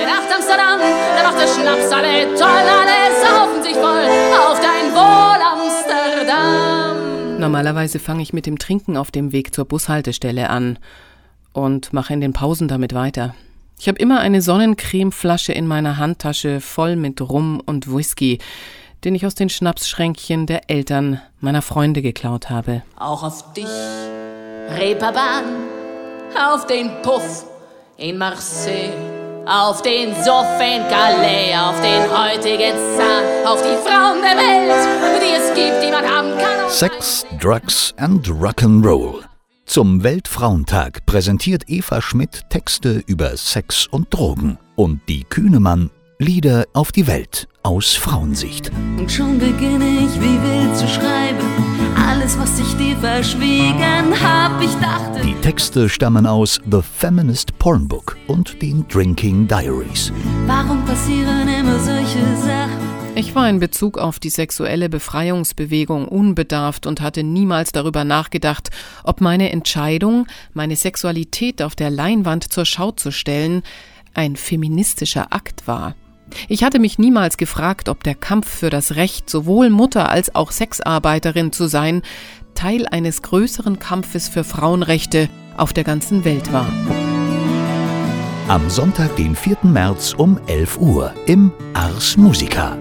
Denn nach Amsterdam, da macht der Schnaps alle toll, alle saufen sich voll. Auf dein Wohl, Amsterdam. Normalerweise fange ich mit dem Trinken auf dem Weg zur Bushaltestelle an und mache in den Pausen damit weiter. Ich habe immer eine Sonnencremeflasche in meiner Handtasche voll mit Rum und Whisky, den ich aus den Schnapsschränkchen der Eltern meiner Freunde geklaut habe. Auch auf dich, Reeperbahn, auf den Puff in Marseille, auf den Suff in Calais, auf den heutigen Zahn, auf die Frauen der Welt, die es gibt, die man haben kann. Sex, Drugs and Rock'n'Roll. Zum Weltfrauentag präsentiert Eva Schmidt Texte über Sex und Drogen und die Kühnemann Lieder auf die Welt aus Frauensicht. Und schon beginne ich wie wild zu schreiben. Alles, was ich dir verschwiegen hab, ich dachte. Die Texte stammen aus The Feminist Porn Book und den Drinking Diaries. Warum passieren immer solche Sachen? Ich war in Bezug auf die sexuelle Befreiungsbewegung unbedarft und hatte niemals darüber nachgedacht, ob meine Entscheidung, meine Sexualität auf der Leinwand zur Schau zu stellen, ein feministischer Akt war. Ich hatte mich niemals gefragt, ob der Kampf für das Recht, sowohl Mutter als auch Sexarbeiterin zu sein, Teil eines größeren Kampfes für Frauenrechte auf der ganzen Welt war. Am Sonntag, den 4. März um 11 Uhr im Ars Musica.